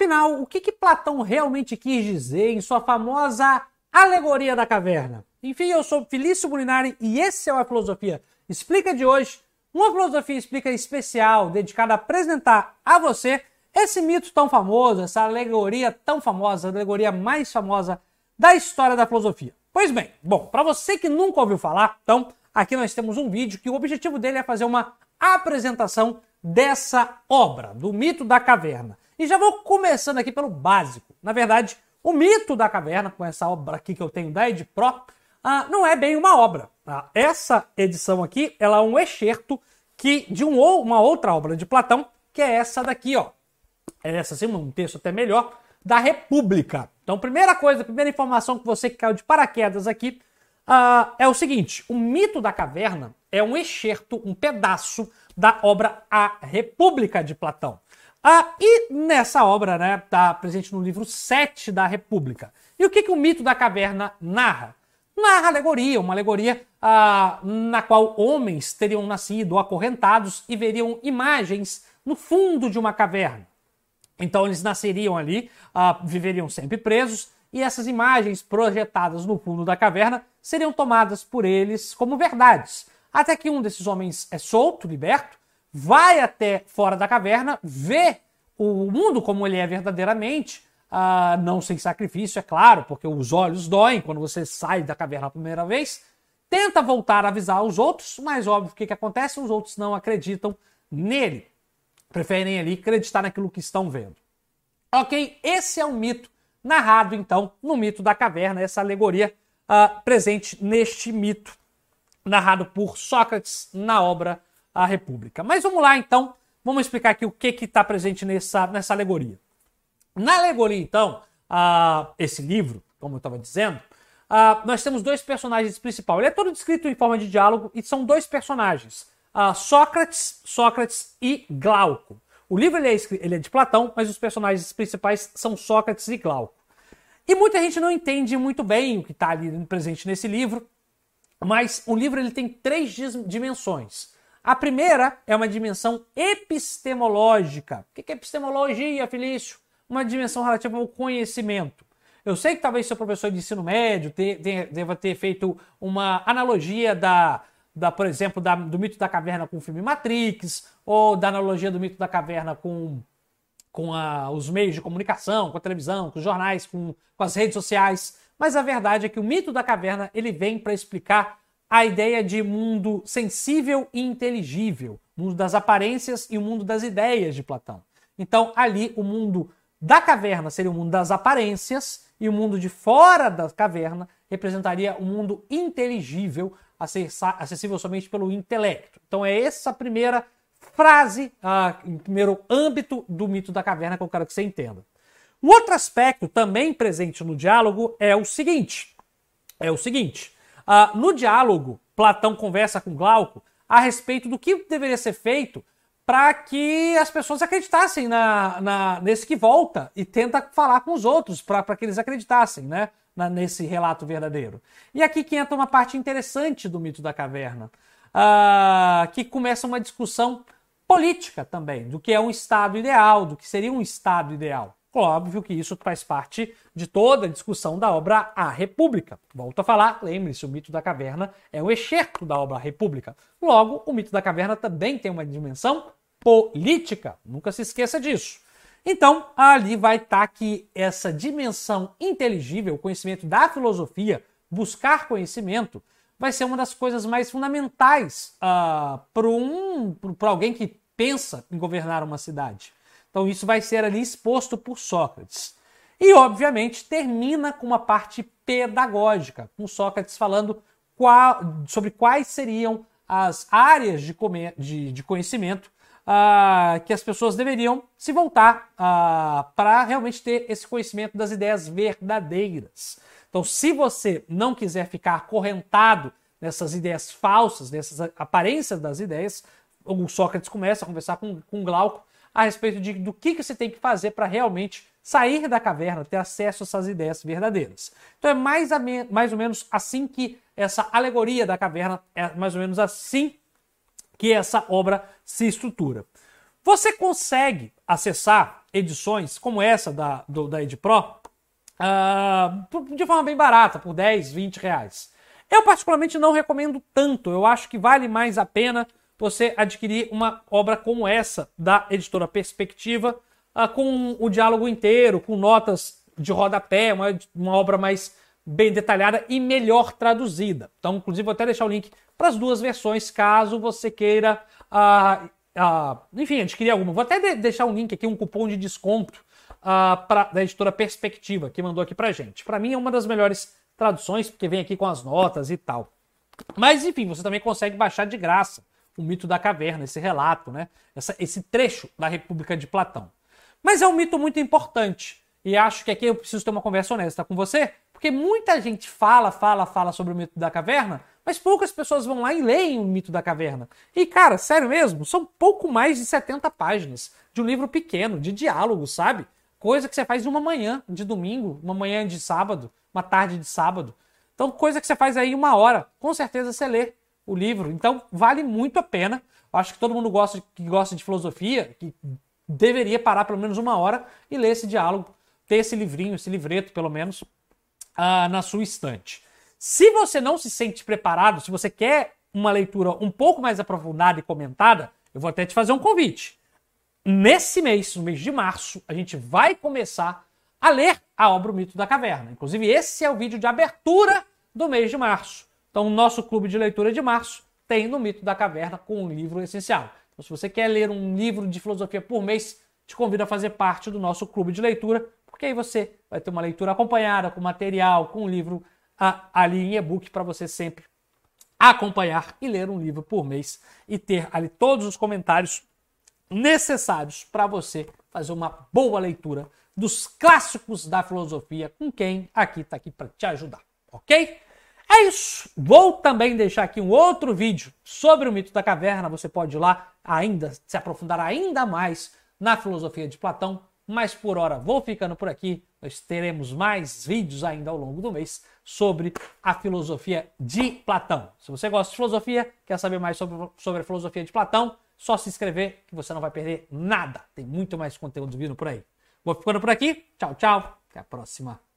Afinal, o que, que Platão realmente quis dizer em sua famosa Alegoria da Caverna? Enfim, eu sou Felício Bulinari e esse é o A Filosofia Explica de hoje, uma filosofia explica especial dedicada a apresentar a você esse mito tão famoso, essa alegoria tão famosa, a alegoria mais famosa da história da filosofia. Pois bem, bom, para você que nunca ouviu falar, então aqui nós temos um vídeo que o objetivo dele é fazer uma apresentação dessa obra, do mito da caverna. E já vou começando aqui pelo básico. Na verdade, o mito da caverna, com essa obra aqui que eu tenho da Ed Pro, ah, não é bem uma obra. Tá? Essa edição aqui, ela é um excerto que, de um, uma outra obra de Platão, que é essa daqui, ó. É essa sim, um texto até melhor, da República. Então, primeira coisa, primeira informação que você que caiu de paraquedas aqui uh, é o seguinte: o mito da caverna é um excerto, um pedaço da obra A República de Platão. Uh, e nessa obra, né, está presente no livro 7 da República. E o que, que o mito da caverna narra? Narra alegoria, uma alegoria uh, na qual homens teriam nascido acorrentados e veriam imagens no fundo de uma caverna. Então eles nasceriam ali, uh, viveriam sempre presos, e essas imagens projetadas no fundo da caverna seriam tomadas por eles como verdades. Até que um desses homens é solto, liberto, vai até fora da caverna, vê o mundo como ele é verdadeiramente, uh, não sem sacrifício, é claro, porque os olhos doem quando você sai da caverna a primeira vez, tenta voltar a avisar os outros, mas óbvio o que, que acontece? Os outros não acreditam nele preferem ali acreditar naquilo que estão vendo. Ok? Esse é o mito narrado, então, no mito da caverna, essa alegoria uh, presente neste mito narrado por Sócrates na obra A República. Mas vamos lá, então, vamos explicar aqui o que está presente nessa, nessa alegoria. Na alegoria, então, uh, esse livro, como eu estava dizendo, uh, nós temos dois personagens principais. Ele é todo descrito em forma de diálogo e são dois personagens uh, Sócrates, Sócrates e Glauco. O livro ele é, ele é de Platão, mas os personagens principais são Sócrates e Glauco. E muita gente não entende muito bem o que está ali presente nesse livro, mas o livro ele tem três dimensões. A primeira é uma dimensão epistemológica. O que é epistemologia, Felício? Uma dimensão relativa ao conhecimento. Eu sei que talvez seu professor de ensino médio deva ter feito uma analogia da da, por exemplo, da, do mito da caverna com o filme Matrix, ou da analogia do mito da caverna com, com a, os meios de comunicação, com a televisão, com os jornais, com, com as redes sociais. Mas a verdade é que o mito da caverna ele vem para explicar a ideia de mundo sensível e inteligível, mundo das aparências e o mundo das ideias de Platão. Então, ali, o mundo da caverna seria o mundo das aparências e o mundo de fora da caverna representaria o mundo inteligível, acessível somente pelo intelecto. Então é essa primeira frase, ah, em primeiro âmbito do mito da caverna que eu quero que você entenda. Um outro aspecto também presente no diálogo é o seguinte: é o seguinte. Ah, no diálogo, Platão conversa com Glauco a respeito do que deveria ser feito para que as pessoas acreditassem na, na, nesse que volta e tenta falar com os outros para que eles acreditassem, né? na, nesse relato verdadeiro. E aqui que entra uma parte interessante do mito da caverna, uh, que começa uma discussão política também, do que é um Estado ideal, do que seria um Estado ideal. Óbvio que isso faz parte de toda a discussão da obra A República. Volto a falar, lembre-se, o mito da caverna é um excerto da obra A República. Logo, o mito da caverna também tem uma dimensão política. Nunca se esqueça disso. Então, ali vai estar tá que essa dimensão inteligível, o conhecimento da filosofia, buscar conhecimento, vai ser uma das coisas mais fundamentais uh, para um, alguém que pensa em governar uma cidade. Então, isso vai ser ali exposto por Sócrates. E, obviamente, termina com uma parte pedagógica, com Sócrates falando qual, sobre quais seriam as áreas de, de, de conhecimento uh, que as pessoas deveriam se voltar uh, para realmente ter esse conhecimento das ideias verdadeiras. Então, se você não quiser ficar acorrentado nessas ideias falsas, nessas aparências das ideias, o Sócrates começa a conversar com, com Glauco a respeito de, do que, que você tem que fazer para realmente sair da caverna, ter acesso a essas ideias verdadeiras. Então é mais, mais ou menos assim que essa alegoria da caverna, é mais ou menos assim que essa obra se estrutura. Você consegue acessar edições como essa da, do, da EdPro uh, de forma bem barata, por 10, 20 reais. Eu particularmente não recomendo tanto, eu acho que vale mais a pena você adquirir uma obra como essa da editora Perspectiva, uh, com o diálogo inteiro, com notas de rodapé, uma, uma obra mais bem detalhada e melhor traduzida. Então, inclusive, vou até deixar o link para as duas versões, caso você queira, uh, uh, enfim, adquirir alguma. Vou até de deixar um link aqui, um cupom de desconto uh, pra, da editora Perspectiva, que mandou aqui para gente. Para mim é uma das melhores traduções, porque vem aqui com as notas e tal. Mas, enfim, você também consegue baixar de graça o mito da caverna, esse relato, né? Essa, esse trecho da República de Platão. Mas é um mito muito importante. E acho que aqui eu preciso ter uma conversa honesta com você, porque muita gente fala, fala, fala sobre o mito da caverna, mas poucas pessoas vão lá e leem o mito da caverna. E, cara, sério mesmo, são pouco mais de 70 páginas de um livro pequeno, de diálogo, sabe? Coisa que você faz uma manhã de domingo, uma manhã de sábado, uma tarde de sábado. Então, coisa que você faz aí uma hora. Com certeza você lê o livro. Então, vale muito a pena. Acho que todo mundo gosta, que gosta de filosofia, que deveria parar pelo menos uma hora e ler esse diálogo, ter esse livrinho, esse livreto, pelo menos, uh, na sua estante. Se você não se sente preparado, se você quer uma leitura um pouco mais aprofundada e comentada, eu vou até te fazer um convite. Nesse mês, no mês de março, a gente vai começar a ler a obra O Mito da Caverna. Inclusive, esse é o vídeo de abertura do mês de março. Então, o nosso clube de leitura de março tem no Mito da Caverna com um livro essencial. Então, se você quer ler um livro de filosofia por mês, te convido a fazer parte do nosso clube de leitura, porque aí você vai ter uma leitura acompanhada, com material, com um livro ali em e-book para você sempre acompanhar e ler um livro por mês e ter ali todos os comentários necessários para você fazer uma boa leitura dos clássicos da filosofia com quem aqui está aqui para te ajudar, ok? É isso. Vou também deixar aqui um outro vídeo sobre o mito da caverna. Você pode ir lá ainda se aprofundar ainda mais na filosofia de Platão. Mas por hora vou ficando por aqui. Nós teremos mais vídeos ainda ao longo do mês sobre a filosofia de Platão. Se você gosta de filosofia, quer saber mais sobre, sobre a filosofia de Platão, só se inscrever que você não vai perder nada. Tem muito mais conteúdo vindo por aí. Vou ficando por aqui. Tchau, tchau. Até a próxima.